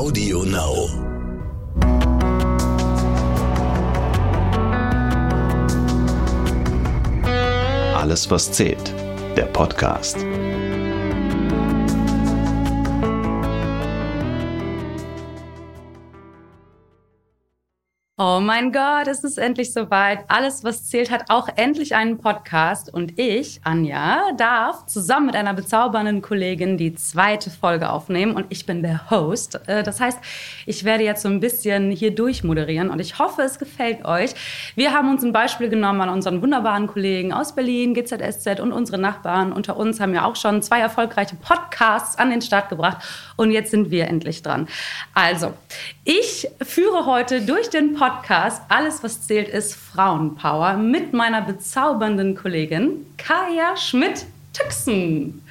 Audio Now. Alles, was zählt. Der Podcast. Oh mein Gott, es ist endlich soweit. Alles, was zählt, hat auch endlich einen Podcast. Und ich, Anja, darf zusammen mit einer bezaubernden Kollegin die zweite Folge aufnehmen. Und ich bin der Host. Äh, das heißt, ich werde jetzt so ein bisschen hier durchmoderieren. Und ich hoffe, es gefällt euch. Wir haben uns ein Beispiel genommen an unseren wunderbaren Kollegen aus Berlin, GZSZ und unsere Nachbarn. Unter uns haben ja auch schon zwei erfolgreiche Podcasts an den Start gebracht. Und jetzt sind wir endlich dran. Also, ich führe heute durch den Podcast Podcast Alles, was zählt, ist Frauenpower mit meiner bezaubernden Kollegin Kaya Schmidt-Tüxen.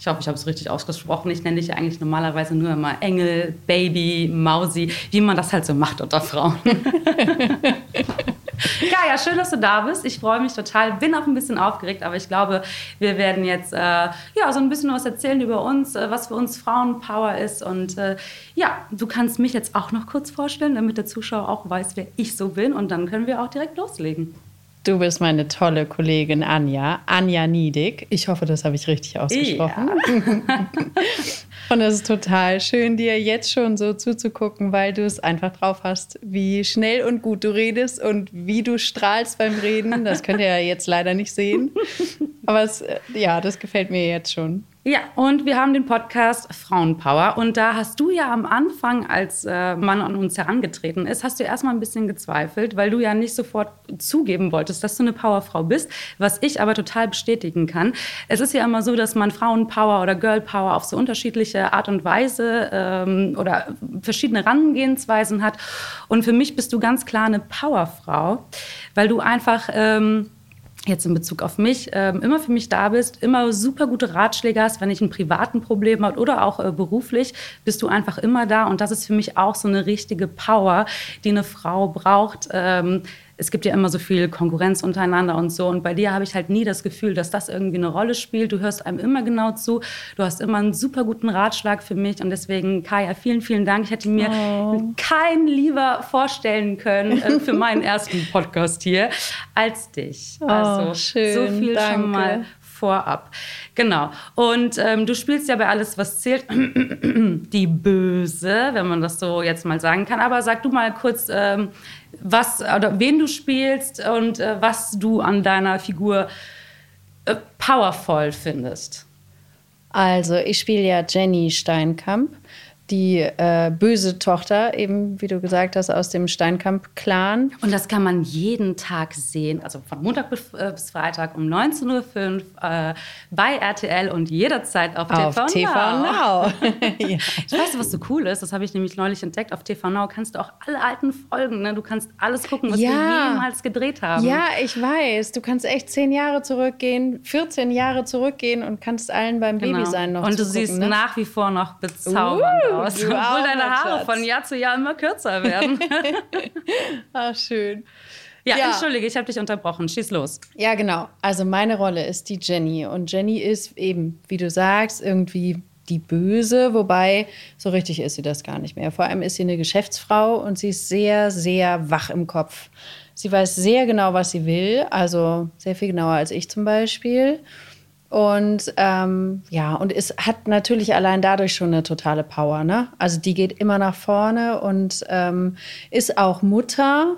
Ich hoffe, ich habe es richtig ausgesprochen. Ich nenne dich ja eigentlich normalerweise nur immer Engel, Baby, Mausi, wie man das halt so macht unter Frauen. Ja, ja, schön, dass du da bist. Ich freue mich total. Bin auch ein bisschen aufgeregt, aber ich glaube, wir werden jetzt äh, ja, so ein bisschen was erzählen über uns, äh, was für uns Frauenpower ist. Und äh, ja, du kannst mich jetzt auch noch kurz vorstellen, damit der Zuschauer auch weiß, wer ich so bin. Und dann können wir auch direkt loslegen. Du bist meine tolle Kollegin Anja, Anja Niedig. Ich hoffe, das habe ich richtig ausgesprochen. Ja. Und es ist total schön, dir jetzt schon so zuzugucken, weil du es einfach drauf hast, wie schnell und gut du redest und wie du strahlst beim Reden. Das könnt ihr ja jetzt leider nicht sehen. Aber es, äh, ja, das gefällt mir jetzt schon. Ja, und wir haben den Podcast Frauenpower. Und da hast du ja am Anfang, als äh, man an uns herangetreten ist, hast du erstmal ein bisschen gezweifelt, weil du ja nicht sofort zugeben wolltest, dass du eine Powerfrau bist, was ich aber total bestätigen kann. Es ist ja immer so, dass man Frauenpower oder Girlpower auf so unterschiedliche Art und Weise ähm, oder verschiedene Herangehensweisen hat. Und für mich bist du ganz klar eine Powerfrau, weil du einfach... Ähm, jetzt in Bezug auf mich, ähm, immer für mich da bist, immer super gute Ratschläge hast, wenn ich ein privaten Problem habe oder auch äh, beruflich, bist du einfach immer da. Und das ist für mich auch so eine richtige Power, die eine Frau braucht. Ähm, es gibt ja immer so viel Konkurrenz untereinander und so. Und bei dir habe ich halt nie das Gefühl, dass das irgendwie eine Rolle spielt. Du hörst einem immer genau zu. Du hast immer einen super guten Ratschlag für mich. Und deswegen, Kaya, vielen, vielen Dank. Ich hätte mir oh. keinen lieber vorstellen können äh, für meinen ersten Podcast hier als dich. Oh, also schön, so viel danke. schon mal vorab. Genau. Und ähm, du spielst ja bei alles, was zählt, die Böse, wenn man das so jetzt mal sagen kann. Aber sag du mal kurz, ähm, was oder wen du spielst und äh, was du an deiner Figur äh, powervoll findest. Also, ich spiele ja Jenny Steinkamp die äh, böse Tochter, eben wie du gesagt hast, aus dem Steinkamp-Clan. Und das kann man jeden Tag sehen, also von Montag bis, äh, bis Freitag um 19.05 Uhr äh, bei RTL und jederzeit auf, auf TV, TV Now. Now. ja. Ich weiß, was so cool ist, das habe ich nämlich neulich entdeckt. Auf TV Now kannst du auch alle alten Folgen, ne? du kannst alles gucken, was ja. wir jemals gedreht haben. Ja, ich weiß. Du kannst echt zehn Jahre zurückgehen, 14 Jahre zurückgehen und kannst allen beim genau. Baby sein noch Und du siehst ne? nach wie vor noch bezaubernd uh. Aus obwohl deine Haare Schatz. von Jahr zu Jahr immer kürzer werden. Ach, schön. Ja, ja, entschuldige, ich habe dich unterbrochen. Schieß los. Ja, genau. Also meine Rolle ist die Jenny. Und Jenny ist eben, wie du sagst, irgendwie die Böse, wobei so richtig ist sie das gar nicht mehr. Vor allem ist sie eine Geschäftsfrau und sie ist sehr, sehr wach im Kopf. Sie weiß sehr genau, was sie will, also sehr viel genauer als ich zum Beispiel. Und ähm, ja, und es hat natürlich allein dadurch schon eine totale Power. Ne? Also die geht immer nach vorne und ähm, ist auch Mutter.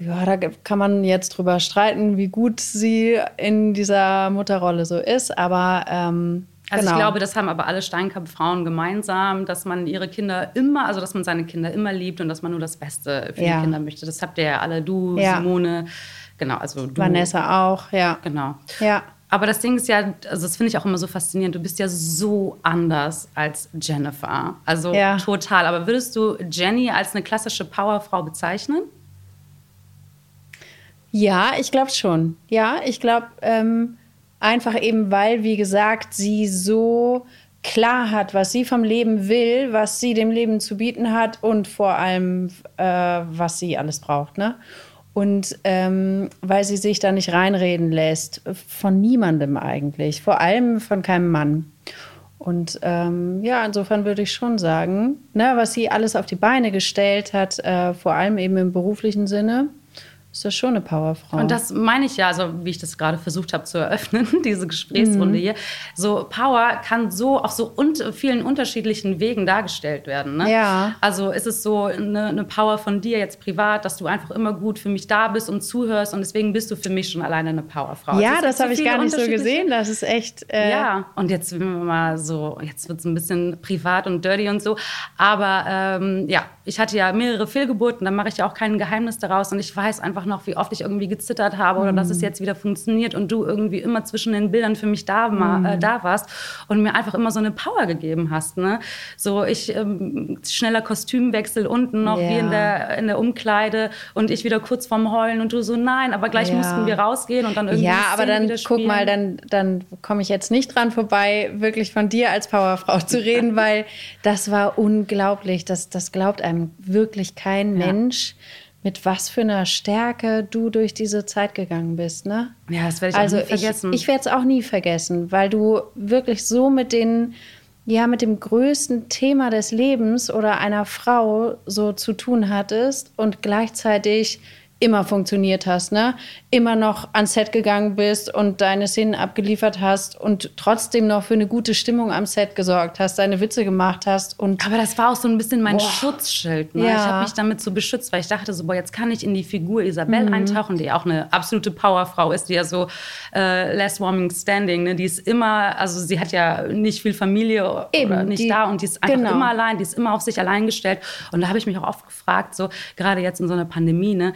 Ja, da kann man jetzt drüber streiten, wie gut sie in dieser Mutterrolle so ist. Aber ähm, also genau. ich glaube, das haben aber alle Steinkamp-Frauen gemeinsam, dass man ihre Kinder immer, also dass man seine Kinder immer liebt und dass man nur das Beste für ja. die Kinder möchte. Das habt ihr ja alle, du, ja. Simone, genau, also du. Vanessa auch, ja. Genau. Ja. Aber das Ding ist ja, also das finde ich auch immer so faszinierend, du bist ja so anders als Jennifer. Also ja. total. Aber würdest du Jenny als eine klassische Powerfrau bezeichnen? Ja, ich glaube schon. Ja, ich glaube ähm, einfach eben, weil, wie gesagt, sie so klar hat, was sie vom Leben will, was sie dem Leben zu bieten hat und vor allem, äh, was sie alles braucht. Ne? Und ähm, weil sie sich da nicht reinreden lässt, von niemandem eigentlich, vor allem von keinem Mann. Und ähm, ja, insofern würde ich schon sagen, ne, was sie alles auf die Beine gestellt hat, äh, vor allem eben im beruflichen Sinne, ist das schon eine Powerfrau. Und das meine ich ja, also wie ich das gerade versucht habe zu eröffnen, diese Gesprächsrunde mhm. hier. So Power kann so auf so un vielen unterschiedlichen Wegen dargestellt werden. Ne? Ja. Also ist es so eine, eine, Power von dir jetzt privat, dass du einfach immer gut für mich da bist und zuhörst und deswegen bist du für mich schon alleine eine Powerfrau. Ja, das, das habe ich gar nicht so gesehen. Das ist echt. Äh ja. Und jetzt sind wir mal so, jetzt wird es ein bisschen privat und dirty und so. Aber ähm, ja, ich hatte ja mehrere Fehlgeburten, da mache ich ja auch kein Geheimnis daraus und ich weiß einfach noch, wie oft ich irgendwie gezittert habe oder mhm. dass es mhm. jetzt wieder funktioniert und du irgendwie immer zwischen den Bildern für mich da, mhm. äh, da warst und mir einfach immer so eine Power gegeben hast. Ne? So ich ähm, schneller Kostümwechsel unten noch ja. wie in der, in der Umkleide und ich wieder kurz vorm Heulen und du so nein, aber gleich ja. mussten wir rausgehen und dann irgendwie Ja, aber dann guck mal, dann, dann komme ich jetzt nicht dran vorbei, wirklich von dir als Powerfrau zu reden, weil das war unglaublich. Das, das glaubt einem wirklich kein ja. Mensch, mit was für einer Stärke du durch diese Zeit gegangen bist. Ne? Ja, das werde ich also auch nie vergessen. Ich, ich werde es auch nie vergessen, weil du wirklich so mit den ja mit dem größten Thema des Lebens oder einer Frau so zu tun hattest und gleichzeitig immer funktioniert hast, ne? Immer noch ans Set gegangen bist und deine Szenen abgeliefert hast und trotzdem noch für eine gute Stimmung am Set gesorgt hast, deine Witze gemacht hast und Aber das war auch so ein bisschen mein boah. Schutzschild, ne? Ja. Ich habe mich damit so beschützt, weil ich dachte so, boah, jetzt kann ich in die Figur Isabel mhm. eintauchen, die auch eine absolute Powerfrau ist, die ja so äh, less warming standing, ne? Die ist immer, also sie hat ja nicht viel Familie Eben, oder nicht die, da und die ist einfach genau. immer allein, die ist immer auf sich allein gestellt und da habe ich mich auch oft gefragt, so gerade jetzt in so einer Pandemie, ne?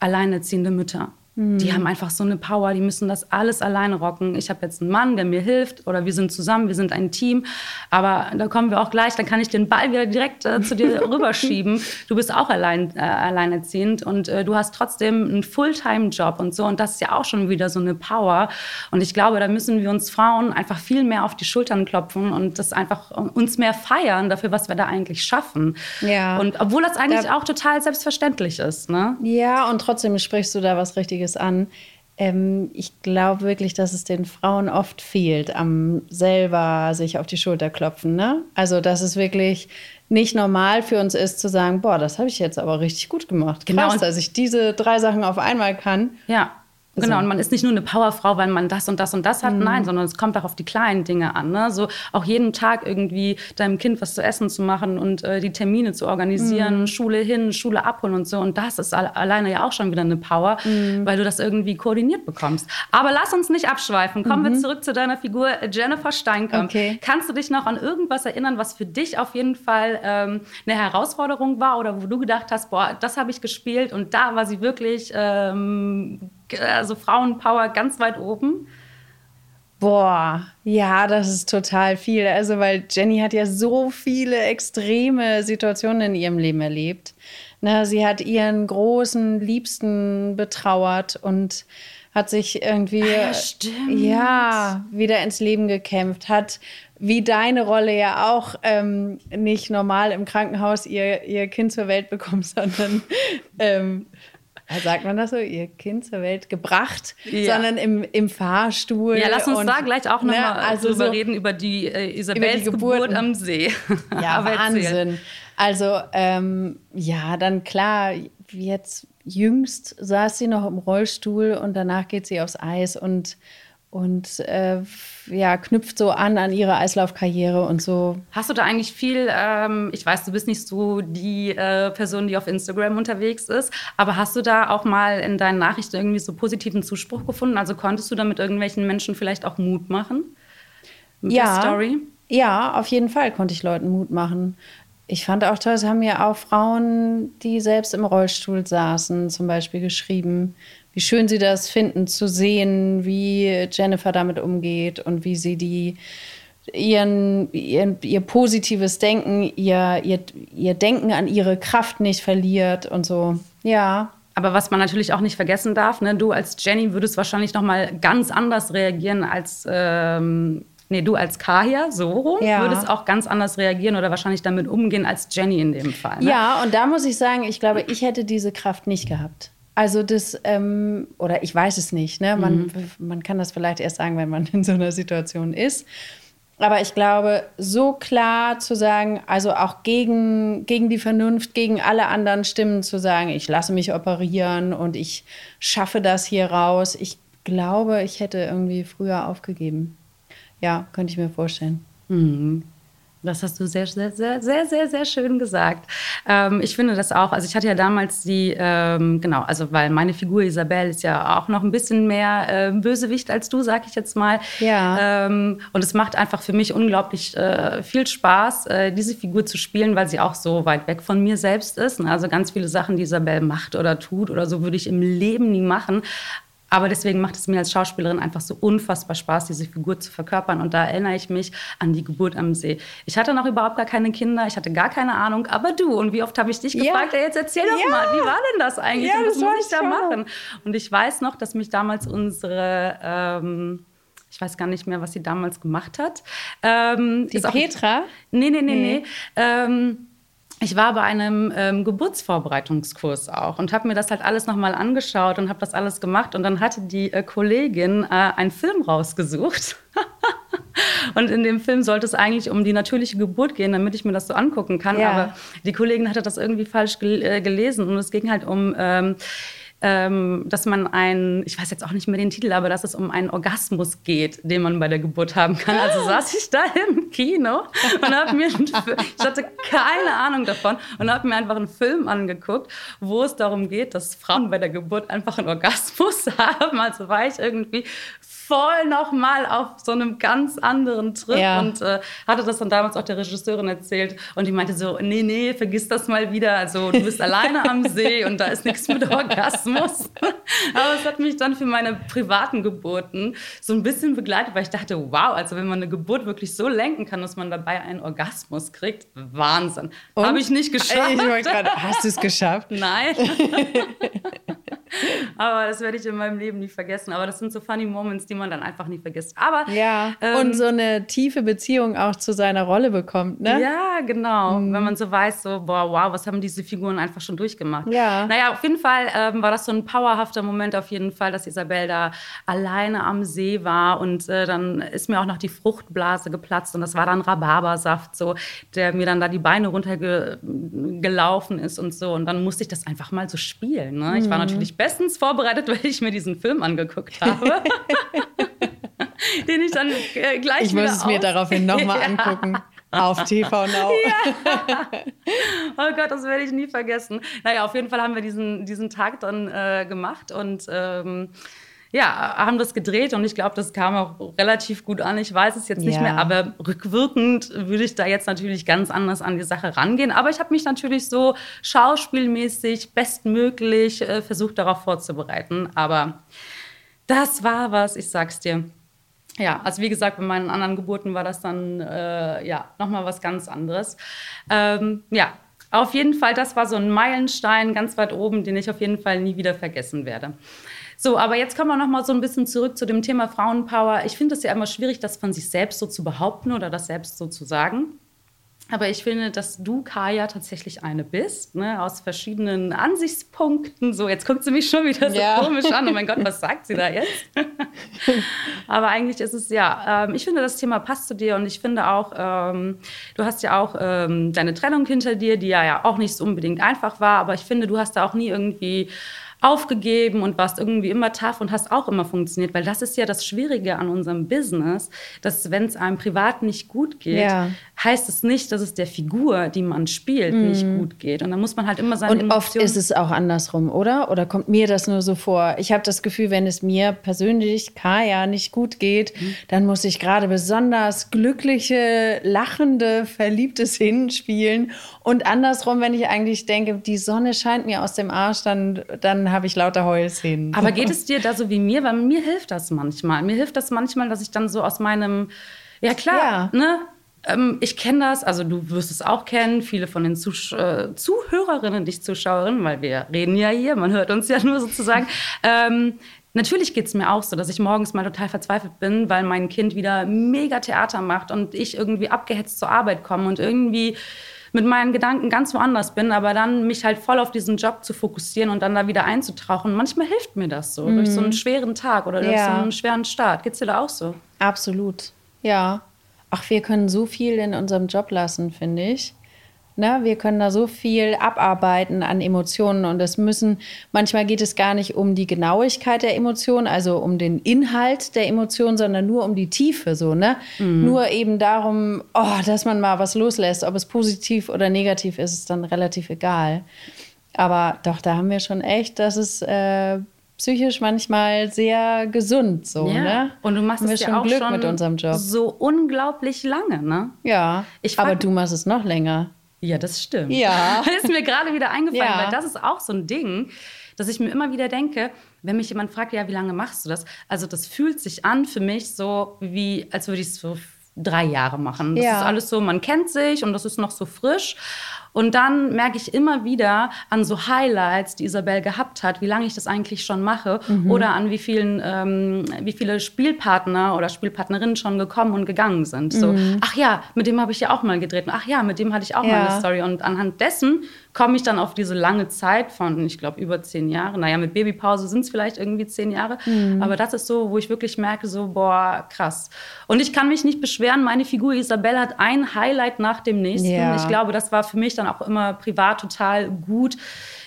Alleinerziehende Mütter. Die haben einfach so eine Power, die müssen das alles alleine rocken. Ich habe jetzt einen Mann, der mir hilft oder wir sind zusammen, wir sind ein Team. Aber da kommen wir auch gleich, dann kann ich den Ball wieder direkt äh, zu dir rüberschieben. Du bist auch allein, äh, alleinerziehend und äh, du hast trotzdem einen Fulltime-Job und so. Und das ist ja auch schon wieder so eine Power. Und ich glaube, da müssen wir uns Frauen einfach viel mehr auf die Schultern klopfen und das einfach uns mehr feiern dafür, was wir da eigentlich schaffen. Ja. Und obwohl das eigentlich da, auch total selbstverständlich ist. Ne? Ja, und trotzdem sprichst du da was Richtiges einiges an. Ähm, ich glaube wirklich, dass es den Frauen oft fehlt, am selber sich auf die Schulter klopfen. Ne? Also, dass es wirklich nicht normal für uns ist zu sagen, boah, das habe ich jetzt aber richtig gut gemacht. Genau. Krass, dass ich diese drei Sachen auf einmal kann. Ja. Genau, so. und man ist nicht nur eine Powerfrau, weil man das und das und das hat, mhm. nein, sondern es kommt auch auf die kleinen Dinge an. Ne? So auch jeden Tag irgendwie deinem Kind was zu essen zu machen und äh, die Termine zu organisieren, mhm. Schule hin, Schule abholen und so. Und das ist alleine ja auch schon wieder eine Power, mhm. weil du das irgendwie koordiniert bekommst. Aber lass uns nicht abschweifen. Kommen wir mhm. zurück zu deiner Figur Jennifer Steinkamp. Okay. Kannst du dich noch an irgendwas erinnern, was für dich auf jeden Fall ähm, eine Herausforderung war oder wo du gedacht hast, boah, das habe ich gespielt und da war sie wirklich ähm, also Frauenpower ganz weit oben? Boah, ja, das ist total viel. Also, weil Jenny hat ja so viele extreme Situationen in ihrem Leben erlebt. Ne, sie hat ihren großen Liebsten betrauert und hat sich irgendwie ah, ja, ja, wieder ins Leben gekämpft, hat wie deine Rolle ja auch ähm, nicht normal im Krankenhaus ihr, ihr Kind zur Welt bekommen, sondern ähm, sagt man das so, ihr Kind zur Welt gebracht, ja. sondern im, im Fahrstuhl. Ja, lass uns und, da gleich auch nochmal ne, also drüber so reden, über die äh, Isabels über die Geburt am See. Ja, Wahnsinn. Also, ähm, ja, dann klar, jetzt jüngst saß sie noch im Rollstuhl und danach geht sie aufs Eis und und äh, ja, knüpft so an an ihre Eislaufkarriere und so. Hast du da eigentlich viel, ähm, ich weiß, du bist nicht so die äh, Person, die auf Instagram unterwegs ist, aber hast du da auch mal in deinen Nachrichten irgendwie so positiven Zuspruch gefunden? Also konntest du da mit irgendwelchen Menschen vielleicht auch Mut machen? Mit ja, Story? ja, auf jeden Fall konnte ich Leuten Mut machen. Ich fand auch toll, es haben mir auch Frauen, die selbst im Rollstuhl saßen, zum Beispiel geschrieben, wie schön sie das finden zu sehen, wie Jennifer damit umgeht und wie sie die ihren, ihr, ihr positives Denken, ihr, ihr, ihr Denken an ihre Kraft nicht verliert und so. Ja, aber was man natürlich auch nicht vergessen darf, ne, du als Jenny würdest wahrscheinlich noch mal ganz anders reagieren als ähm, nee, du als Kahia, so rum, ja. würdest auch ganz anders reagieren oder wahrscheinlich damit umgehen als Jenny in dem Fall. Ne? Ja, und da muss ich sagen, ich glaube, ich hätte diese Kraft nicht gehabt. Also das, ähm, oder ich weiß es nicht, ne? man, mhm. man kann das vielleicht erst sagen, wenn man in so einer Situation ist. Aber ich glaube, so klar zu sagen, also auch gegen, gegen die Vernunft, gegen alle anderen Stimmen zu sagen, ich lasse mich operieren und ich schaffe das hier raus. Ich glaube, ich hätte irgendwie früher aufgegeben. Ja, könnte ich mir vorstellen. Mhm. Das hast du sehr, sehr, sehr, sehr, sehr, sehr schön gesagt. Ähm, ich finde das auch. Also ich hatte ja damals die, ähm, genau, also weil meine Figur Isabelle ist ja auch noch ein bisschen mehr äh, Bösewicht als du, sag ich jetzt mal. Ja. Ähm, und es macht einfach für mich unglaublich äh, viel Spaß, äh, diese Figur zu spielen, weil sie auch so weit weg von mir selbst ist. Also ganz viele Sachen, die Isabelle macht oder tut oder so, würde ich im Leben nie machen. Aber deswegen macht es mir als Schauspielerin einfach so unfassbar Spaß, diese Figur zu verkörpern. Und da erinnere ich mich an die Geburt am See. Ich hatte noch überhaupt gar keine Kinder, ich hatte gar keine Ahnung, aber du. Und wie oft habe ich dich Ja. gefragt, jetzt erzähl doch Ja. mal, wie war denn das eigentlich? Ja, und was muss ich da auch. machen? Und ich weiß noch, dass mich damals unsere, ähm, ich weiß gar nicht mehr, was sie damals gemacht hat. Ähm, Die ist auch- Petra? Nee, nee, nee, Nee. nee. Ähm, ich war bei einem ähm, Geburtsvorbereitungskurs auch und habe mir das halt alles nochmal angeschaut und habe das alles gemacht. Und dann hatte die äh, Kollegin äh, einen Film rausgesucht. und in dem Film sollte es eigentlich um die natürliche Geburt gehen, damit ich mir das so angucken kann. Ja. Aber die Kollegin hatte das irgendwie falsch gel äh, gelesen und es ging halt um. Ähm, ähm, dass man ein, ich weiß jetzt auch nicht mehr den Titel, aber dass es um einen Orgasmus geht, den man bei der Geburt haben kann. Also saß ich da im Kino und habe mir, einen ich hatte keine Ahnung davon und habe mir einfach einen Film angeguckt, wo es darum geht, dass Frauen bei der Geburt einfach einen Orgasmus haben. Also war ich irgendwie voll noch mal auf so einem ganz anderen Trip Ja. und äh, hatte das dann damals auch der Regisseurin erzählt und die meinte so, nee, nee, vergiss das mal wieder, also du bist alleine am See und da ist nichts mit Orgasmus. Aber es hat mich dann für meine privaten Geburten so ein bisschen begleitet, weil ich dachte, wow, also wenn man eine Geburt wirklich so lenken kann, dass man dabei einen Orgasmus kriegt, Wahnsinn. Habe ich nicht geschafft. Ich wollte gerade, hast du es geschafft? Nein. Aber das werde ich in meinem Leben nie vergessen. Aber das sind so funny Moments, die man dann einfach nie vergisst. Aber Ja. ähm, und so eine tiefe Beziehung auch zu seiner Rolle bekommt, ne? Ja, genau. Wenn man so weiß, so, boah, wow, was haben diese Figuren einfach schon durchgemacht. Ja. Naja, auf jeden Fall ähm, war das so ein powerhafter Moment auf jeden Fall, dass Isabel da alleine am See war und äh, dann ist mir auch noch die Fruchtblase geplatzt und das war dann Rhabarbersaft, so, der mir dann da die Beine runtergelaufen ist und so und dann musste ich das einfach mal so spielen. Ne? Ich war natürlich bestens vorbereitet, weil ich mir diesen Film angeguckt habe. Den ich dann äh, gleich Ich muss es mir daraufhin nochmal Ja. angucken. Auf TV Now. Oh Gott, das werde ich nie vergessen. Naja, auf jeden Fall haben wir diesen, diesen Tag dann äh, gemacht und ähm, ja, haben das gedreht und ich glaube, das kam auch relativ gut an. Ich weiß es jetzt nicht Ja. mehr, aber rückwirkend würde ich da jetzt natürlich ganz anders an die Sache rangehen. Aber ich habe mich natürlich so schauspielmäßig bestmöglich äh, versucht, darauf vorzubereiten. Aber das war was, ich sag's dir. Ja, also wie gesagt, bei meinen anderen Geburten war das dann äh, ja nochmal was ganz anderes. Ähm, ja, auf jeden Fall, das war so ein Meilenstein ganz weit oben, den ich auf jeden Fall nie wieder vergessen werde. So, aber jetzt kommen wir noch mal so ein bisschen zurück zu dem Thema Frauenpower. Ich finde es ja immer schwierig, das von sich selbst so zu behaupten oder das selbst so zu sagen. Aber ich finde, dass du, Kaya, tatsächlich eine bist, ne, aus verschiedenen Ansichtspunkten. So, jetzt guckt sie mich schon wieder so Ja. komisch an. Oh mein Gott, was sagt sie da jetzt? Aber eigentlich ist es ja, ähm, ich finde, das Thema passt zu dir und ich finde auch, ähm, du hast ja auch ähm, deine Trennung hinter dir, die ja, ja auch nicht so unbedingt einfach war, aber ich finde, du hast da auch nie irgendwie aufgegeben und warst irgendwie immer tough und hast auch immer funktioniert, weil das ist ja das Schwierige an unserem Business, dass wenn es einem privat nicht gut geht, Ja. heißt es nicht, dass es der Figur, die man spielt, nicht gut geht. Und dann muss man halt immer seine Und oft Emotionen- ist es auch andersrum, oder? Oder kommt mir das nur so vor? Ich habe das Gefühl, wenn es mir persönlich, Kaya, nicht gut geht, Mhm. dann muss ich gerade besonders glückliche, lachende, verliebte Szenen spielen. Und andersrum, wenn ich eigentlich denke, die Sonne scheint mir aus dem Arsch, dann, dann habe ich lauter Heulszenen. Aber geht es dir da so wie mir? Weil mir hilft das manchmal. Mir hilft das manchmal, dass ich dann so aus meinem, ja klar, Ja. ne? Ähm, ich kenne das, also du wirst es auch kennen, viele von den Zusch äh, Zuhörerinnen, nicht Zuschauerinnen, weil wir reden ja hier, man hört uns ja nur sozusagen. ähm, natürlich geht es mir auch so, dass ich morgens mal total verzweifelt bin, weil mein Kind wieder mega Theater macht und ich irgendwie abgehetzt zur Arbeit komme und irgendwie mit meinen Gedanken ganz woanders bin, aber dann mich halt voll auf diesen Job zu fokussieren und dann da wieder einzutauchen. Manchmal hilft mir das so, durch so einen schweren Tag oder durch Ja. so einen schweren Start. Geht's dir da auch so? Absolut, ja. ach, wir können so viel in unserem Job lassen, finde ich. Ne, wir können da so viel abarbeiten an Emotionen und es müssen, manchmal geht es gar nicht um die Genauigkeit der Emotionen, also um den Inhalt der Emotionen, sondern nur um die Tiefe, so, ne? Mhm. Nur eben darum, oh, dass man mal was loslässt. Ob es positiv oder negativ ist, ist dann relativ egal. Aber doch, da haben wir schon echt, dass es äh, psychisch manchmal sehr gesund so, ja. ne? Und du machst es ja auch Glück schon mit unserem Job. So unglaublich lange, ne? Ja. aber du machst es noch länger. Ja, das stimmt. Ja. Das ist mir gerade wieder eingefallen, ja. weil das ist auch so ein Ding, dass ich mir immer wieder denke, wenn mich jemand fragt, ja, wie lange machst du das? Also das fühlt sich an für mich so, wie als würde ich es so drei Jahre machen. Das ja. ist alles so, man kennt sich und das ist noch so frisch. Und dann merke ich immer wieder an so Highlights, die Isabel gehabt hat, wie lange ich das eigentlich schon mache mhm. oder an wie vielen, ähm, wie viele Spielpartner oder Spielpartnerinnen schon gekommen und gegangen sind. Mhm. So, ach ja, mit dem habe ich ja auch mal gedreht. ach ja, mit dem hatte ich auch ja. mal eine Story. Und anhand dessen komme ich dann auf diese lange Zeit von, ich glaube, über zehn Jahre. Naja, mit Babypause sind es vielleicht irgendwie zehn Jahre. Mhm. Aber das ist so, wo ich wirklich merke, so, boah, krass. Und ich kann mich nicht beschweren, meine Figur Isabelle hat ein Highlight nach dem nächsten. Ja. Ich glaube, das war für mich dann auch immer privat total gut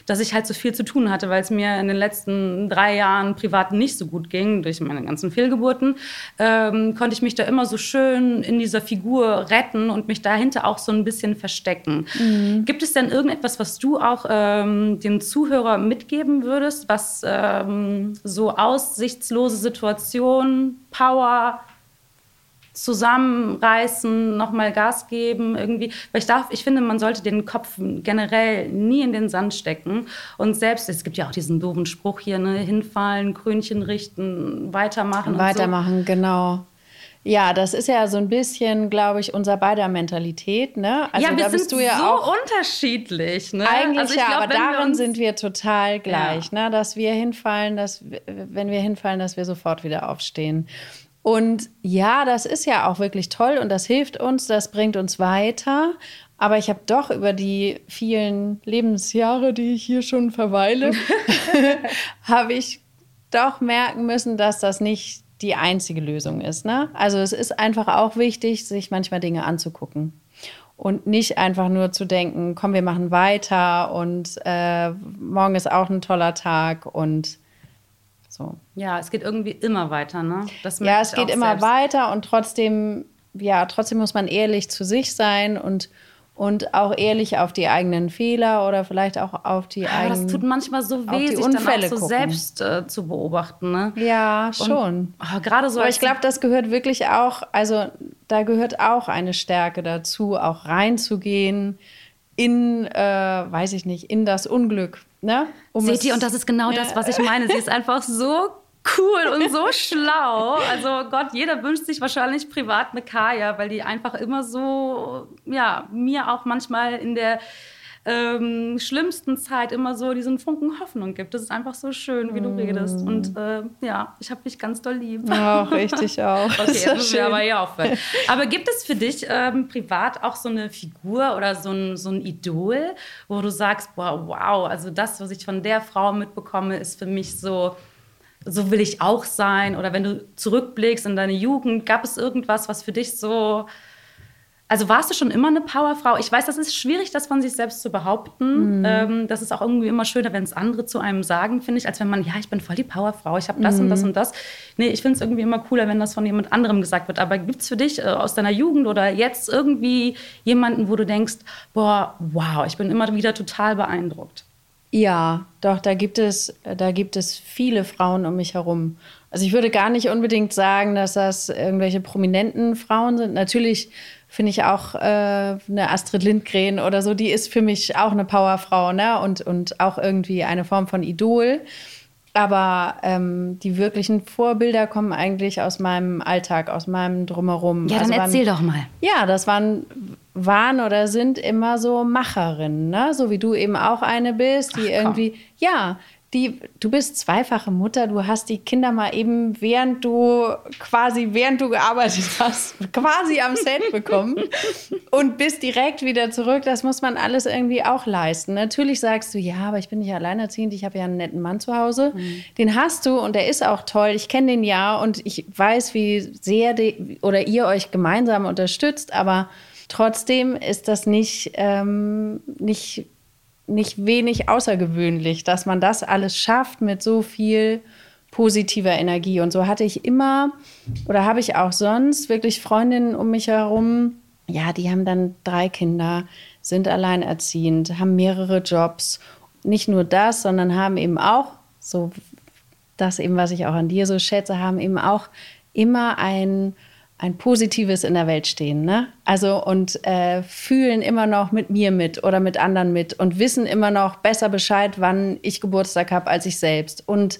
dass ich halt so viel zu tun hatte, weil es mir in den letzten drei Jahren privat nicht so gut ging, durch meine ganzen Fehlgeburten, ähm, konnte ich mich da immer so schön in dieser Figur retten und mich dahinter auch so ein bisschen verstecken. Mhm. Gibt es denn irgendetwas, was du auch ähm, dem Zuhörer mitgeben würdest, was ähm, so aussichtslose Situationen, Power, zusammenreißen, nochmal Gas geben, irgendwie. Weil ich darf, ich finde, man sollte den Kopf generell nie in den Sand stecken. Und selbst, es gibt ja auch diesen doofen Spruch hier, ne, hinfallen, Krönchen richten, weitermachen. Weitermachen, so. genau. Ja, das ist ja so ein bisschen, glaube ich, unser beider Mentalität. Ne? Also ja, wir sind ja so auch unterschiedlich. Ne? Eigentlich also ja, glaub, aber darin sind wir total gleich, ja. ne? dass wir hinfallen, dass wenn wir hinfallen, dass wir sofort wieder aufstehen. Und ja, das ist ja auch wirklich toll und das hilft uns, das bringt uns weiter. Aber ich habe doch über die vielen Lebensjahre, die ich hier schon verweile, habe ich doch merken müssen, dass das nicht die einzige Lösung ist. Ne? Also es ist einfach auch wichtig, sich manchmal Dinge anzugucken und nicht einfach nur zu denken, komm, wir machen weiter und äh, morgen ist auch ein toller Tag und so. Ja, es geht irgendwie immer weiter, ne? ja, es geht immer selbst. weiter und trotzdem, ja, trotzdem muss man ehrlich zu sich sein und und auch ehrlich auf die eigenen Fehler oder vielleicht auch auf die ja, eigenen. Das tut manchmal so weh, sich Unfälle dann auch so selbst äh, zu beobachten. Ne? Ja, schon. oh, Gerade so. Aber ich glaube, das gehört wirklich auch. Also da gehört auch eine Stärke dazu, auch reinzugehen in, äh, weiß ich nicht, in das Unglück. Ne? Um Seht ihr, und das ist genau ja. das, was ich meine. Sie ist einfach so cool und so schlau. Also Gott, jeder wünscht sich wahrscheinlich privat eine Kaya, weil die einfach immer so, ja, mir auch manchmal in der ähm, schlimmsten Zeit immer so diesen Funken Hoffnung gibt. Das ist einfach so schön, wie du mm. redest. Und äh, ja, ich habe dich ganz doll lieb. Auch richtig auch. okay, jetzt müssen wir aber hier aufhören. Aber gibt es für dich ähm, privat auch so eine Figur oder so ein, so ein Idol, wo du sagst, boah, wow, also das, was ich von der Frau mitbekomme, ist für mich so so will ich auch sein? Oder wenn du zurückblickst in deine Jugend, gab es irgendwas, was für dich so also warst du schon immer eine Powerfrau? Ich weiß, das ist schwierig, das von sich selbst zu behaupten. Mhm. Ähm, das ist auch irgendwie immer schöner, wenn es andere zu einem sagen, finde ich, als wenn man, ja, ich bin voll die Powerfrau, ich habe das mhm. und das und das. Nee, ich finde es irgendwie immer cooler, wenn das von jemand anderem gesagt wird. Aber gibt es für dich äh, aus deiner Jugend oder jetzt irgendwie jemanden, wo du denkst, boah, wow, ich bin immer wieder total beeindruckt? Ja, doch, da gibt es, da gibt es viele Frauen um mich herum. Also ich würde gar nicht unbedingt sagen, dass das irgendwelche prominenten Frauen sind. Natürlich finde ich auch äh, eine Astrid Lindgren oder so, die ist für mich auch eine Powerfrau, ne? Und, und auch irgendwie eine Form von Idol. Aber ähm, die wirklichen Vorbilder kommen eigentlich aus meinem Alltag, aus meinem Drumherum. Ja, dann also erzähl waren, doch mal. Ja, das waren, waren oder sind immer so Macherinnen, ne? so wie du eben auch eine bist, die Ach, irgendwie, ja, die, du bist zweifache Mutter, du hast die Kinder mal eben, während du quasi, während du gearbeitet hast, quasi am Set bekommen und bist direkt wieder zurück. Das muss man alles irgendwie auch leisten. Natürlich sagst du, ja, aber ich bin nicht alleinerziehend, ich habe ja einen netten Mann zu Hause. Mhm. Den hast du und der ist auch toll. Ich kenne den ja und ich weiß, wie sehr die, oder ihr euch gemeinsam unterstützt, aber trotzdem ist das nicht, ähm, nicht nicht wenig außergewöhnlich, dass man das alles schafft mit so viel positiver Energie. Und so hatte ich immer oder habe ich auch sonst wirklich Freundinnen um mich herum, ja, die haben dann drei Kinder, sind alleinerziehend, haben mehrere Jobs. Nicht nur das, sondern haben eben auch, so das eben, was ich auch an dir so schätze, haben eben auch immer ein ein Positives in der Welt stehen, ne? Also und äh, fühlen immer noch mit mir mit oder mit anderen mit und wissen immer noch besser Bescheid, wann ich Geburtstag habe als ich selbst. Und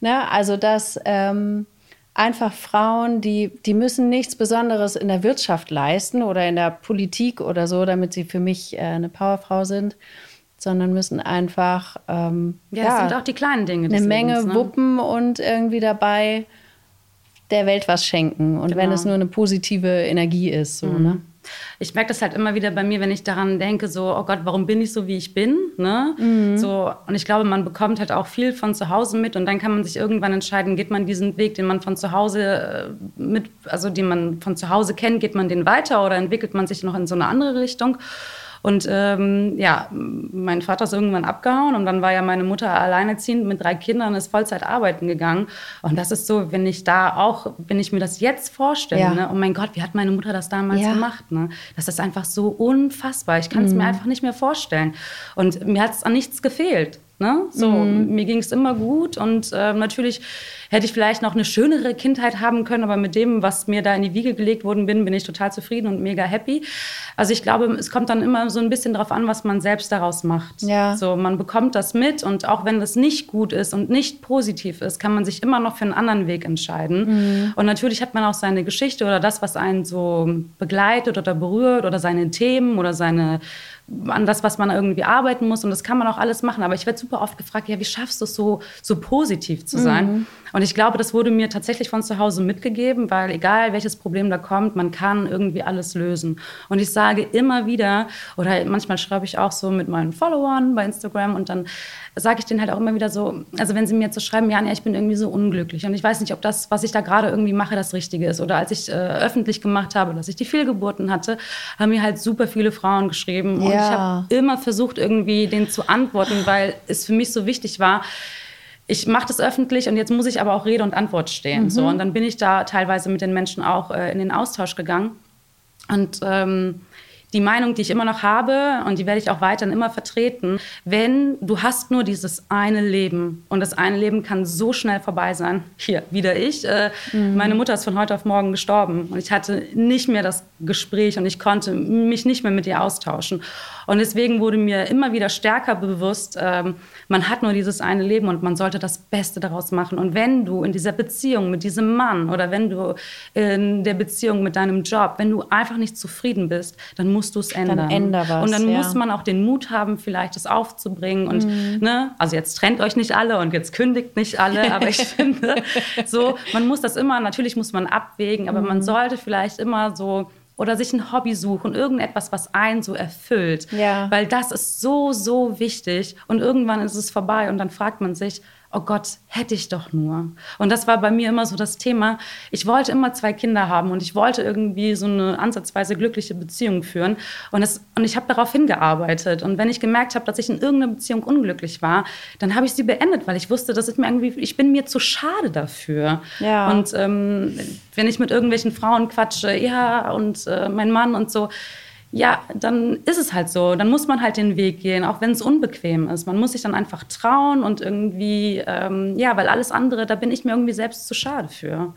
ne, also dass ähm, einfach Frauen, die, die müssen nichts Besonderes in der Wirtschaft leisten oder in der Politik oder so, damit sie für mich äh, eine Powerfrau sind sondern müssen einfach ähm, ja, ja, sind auch die kleinen Dinge eine Menge Lebens, ne? wuppen und irgendwie dabei der Welt was schenken. Und genau. wenn es nur eine positive Energie ist. So, mhm. ne? Ich merke das halt immer wieder bei mir, wenn ich daran denke, so, oh Gott, warum bin ich so, wie ich bin? Ne? Mhm. So, und ich glaube, man bekommt halt auch viel von zu Hause mit und dann kann man sich irgendwann entscheiden, geht man diesen Weg, den man von zu Hause äh, mit, also den man von zu Hause kennt, geht man den weiter oder entwickelt man sich noch in so eine andere Richtung? Und ähm, ja, mein Vater ist irgendwann abgehauen und dann war ja meine Mutter alleinerziehend mit drei Kindern, ist Vollzeit arbeiten gegangen. Und das ist so, wenn ich da auch, wenn ich mir das jetzt vorstelle, ja. ne, oh mein Gott, wie hat meine Mutter das damals ja. gemacht? Ne? Das ist einfach so unfassbar. Ich kann es mhm. mir einfach nicht mehr vorstellen. Und mir hat es an nichts gefehlt. Ne? So, mhm. mir ging es immer gut und äh, natürlich hätte ich vielleicht noch eine schönere Kindheit haben können, aber mit dem, was mir da in die Wiege gelegt worden bin, bin ich total zufrieden und mega happy. Also ich glaube, es kommt dann immer so ein bisschen darauf an, was man selbst daraus macht. Ja. So, man bekommt das mit und auch wenn das nicht gut ist und nicht positiv ist, kann man sich immer noch für einen anderen Weg entscheiden. Mhm. Und natürlich hat man auch seine Geschichte oder das, was einen so begleitet oder berührt oder seine Themen oder seine an das, was man irgendwie arbeiten muss. Und das kann man auch alles machen. Aber ich werde super oft gefragt, ja, wie schaffst du es so, so positiv zu sein? Mhm. Und ich glaube, das wurde mir tatsächlich von zu Hause mitgegeben, weil egal welches Problem da kommt, man kann irgendwie alles lösen. Und ich sage immer wieder, oder manchmal schreibe ich auch so mit meinen Followern bei Instagram und dann sage ich denen halt auch immer wieder so, also wenn sie mir jetzt so schreiben, ja, ich bin irgendwie so unglücklich und ich weiß nicht, ob das, was ich da gerade irgendwie mache, das Richtige ist. Oder als ich äh, öffentlich gemacht habe, dass ich die Fehlgeburten hatte, haben mir halt super viele Frauen geschrieben. Ja. Und ich habe immer versucht, irgendwie denen zu antworten, weil es für mich so wichtig war, ich mache das öffentlich und jetzt muss ich aber auch Rede und Antwort stehen. Mhm. So, und dann bin ich da teilweise mit den Menschen auch äh, in den Austausch gegangen. Und ähm, die Meinung, die ich immer noch habe und die werde ich auch weiterhin immer vertreten, wenn du hast nur dieses eine Leben und das eine Leben kann so schnell vorbei sein. Hier, wieder ich. Äh, mhm. Meine Mutter ist von heute auf morgen gestorben und ich hatte nicht mehr das Gespräch und ich konnte mich nicht mehr mit ihr austauschen. Und deswegen wurde mir immer wieder stärker bewusst, ähm, man hat nur dieses eine Leben und man sollte das Beste daraus machen. Und wenn du in dieser Beziehung mit diesem Mann oder wenn du in der Beziehung mit deinem Job, wenn du einfach nicht zufrieden bist, dann musst du es ändern. Dann änder was, und dann ja. muss man auch den Mut haben, vielleicht das aufzubringen. Und mhm. ne, also jetzt trennt euch nicht alle und jetzt kündigt nicht alle, aber ich finde, so, man muss das immer, natürlich muss man abwägen, aber mhm. man sollte vielleicht immer so oder sich ein Hobby suchen, irgendetwas, was einen so erfüllt. Ja. Weil das ist so, so wichtig. Und irgendwann ist es vorbei und dann fragt man sich, oh Gott, hätte ich doch nur. Und das war bei mir immer so das Thema. Ich wollte immer zwei Kinder haben und ich wollte irgendwie so eine ansatzweise glückliche Beziehung führen. Und, es, und ich habe darauf hingearbeitet. Und wenn ich gemerkt habe, dass ich in irgendeiner Beziehung unglücklich war, dann habe ich sie beendet, weil ich wusste, dass ich mir irgendwie, ich bin mir zu schade dafür. Ja. Und ähm, wenn ich mit irgendwelchen Frauen quatsche, ja, und äh, mein Mann und so, ja, dann ist es halt so. Dann muss man halt den Weg gehen, auch wenn es unbequem ist. Man muss sich dann einfach trauen und irgendwie, ähm, ja, weil alles andere, da bin ich mir irgendwie selbst zu schade für.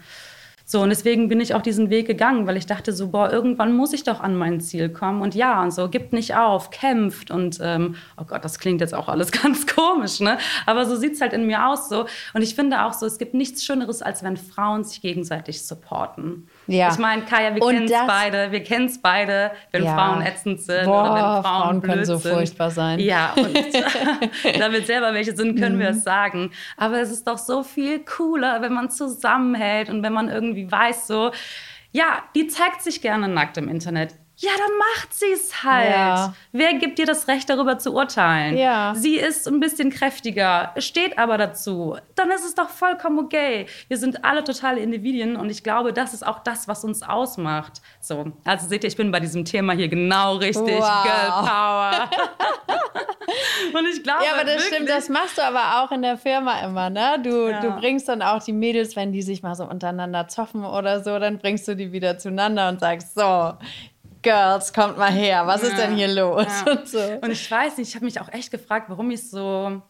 So, und deswegen bin ich auch diesen Weg gegangen, weil ich dachte so, boah, irgendwann muss ich doch an mein Ziel kommen. Und ja, und so, gibt nicht auf, kämpft. Und, ähm, oh Gott, das klingt jetzt auch alles ganz komisch, ne? Aber so sieht es halt in mir aus so. Und ich finde auch so, es gibt nichts Schöneres, als wenn Frauen sich gegenseitig supporten. Ja. Ich meine, Kaya, wir kennen es beide. Wir kennen es beide, wenn ja. Frauen ätzend sind Boah, oder wenn Frauen, Frauen können so furchtbar sein. Ja, und damit selber welche sind, können mhm. wir es sagen. Aber es ist doch so viel cooler, wenn man zusammenhält und wenn man irgendwie weiß, so, ja, die zeigt sich gerne nackt im Internet. Ja, dann macht sie es halt. Ja. Wer gibt dir das Recht, darüber zu urteilen? Ja. Sie ist ein bisschen kräftiger, steht aber dazu. Dann ist es doch vollkommen okay. Wir sind alle totale Individuen und ich glaube, das ist auch das, was uns ausmacht. So, also seht ihr, ich bin bei diesem Thema hier genau richtig. Wow. Girl Power. und ich glaube, ja, aber das wirklich, stimmt. Das machst du aber auch in der Firma immer, ne? Du, ja. du bringst dann auch die Mädels, wenn die sich mal so untereinander zoffen oder so, dann bringst du die wieder zueinander und sagst so Girls, kommt mal her, was ja. ist denn hier los? Ja. Und, so. und ich weiß nicht, ich habe mich auch echt gefragt, warum ich so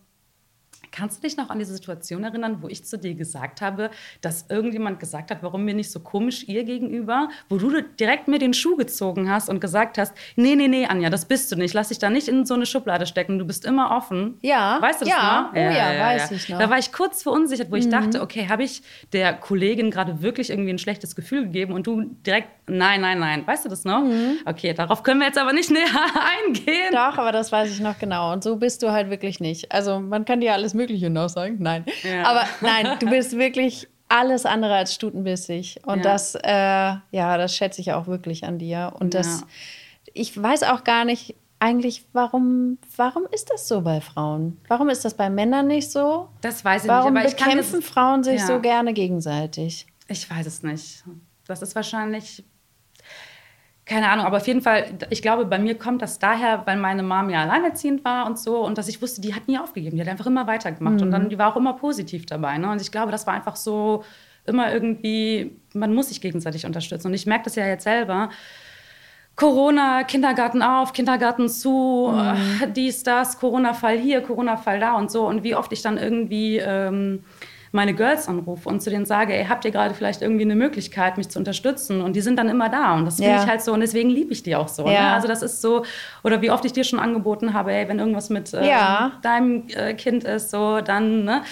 Kannst du dich noch an diese Situation erinnern, wo ich zu dir gesagt habe, dass irgendjemand gesagt hat, warum mir nicht so komisch ihr gegenüber, wo du direkt mir den Schuh gezogen hast und gesagt hast, nee, nee, nee, Anja, das bist du nicht. Lass dich da nicht in so eine Schublade stecken. Du bist immer offen. Ja. Weißt du das ja. noch? Ja, oh ja, ja weiß ja. ich noch. Da war ich kurz verunsichert, wo ich mhm. dachte, okay, habe ich der Kollegin gerade wirklich irgendwie ein schlechtes Gefühl gegeben und du direkt, nein, nein, nein. Weißt du das noch? Mhm. Okay, darauf können wir jetzt aber nicht näher eingehen. Doch, aber das weiß ich noch genau. Und so bist du halt wirklich nicht. Also man kann dir alles Mögliche noch sagen. Nein. Ja. Aber nein, du bist wirklich alles andere als stutenbissig. Und ja. das, äh, ja, das schätze ich auch wirklich an dir. Und das, ja. ich weiß auch gar nicht eigentlich, warum, warum ist das so bei Frauen? Warum ist das bei Männern nicht so? Das weiß ich warum nicht. Warum bekämpfen Frauen sich so gerne gegenseitig? Ich weiß es nicht. Das ist wahrscheinlich keine Ahnung, aber auf jeden Fall, ich glaube, bei mir kommt das daher, weil meine Mom ja alleinerziehend war und so und dass ich wusste, die hat nie aufgegeben, die hat einfach immer weitergemacht mhm. und dann, die war auch immer positiv dabei. Ne? Und ich glaube, das war einfach so immer irgendwie, man muss sich gegenseitig unterstützen. Und ich merke das ja jetzt selber. Corona, Kindergarten auf, Kindergarten zu, mhm. dies, das, Corona-Fall hier, Corona-Fall da und so. Und wie oft ich dann irgendwie ähm, meine Girls anrufe und zu denen sage, ey, habt ihr gerade vielleicht irgendwie eine Möglichkeit, mich zu unterstützen? Und die sind dann immer da. Und das finde ja. ich halt so. Und deswegen liebe ich die auch so. Ne? Ja. Ne? Also das ist so, oder wie oft ich dir schon angeboten habe, ey, wenn irgendwas mit äh, ja. deinem äh, Kind ist, so, dann, ne?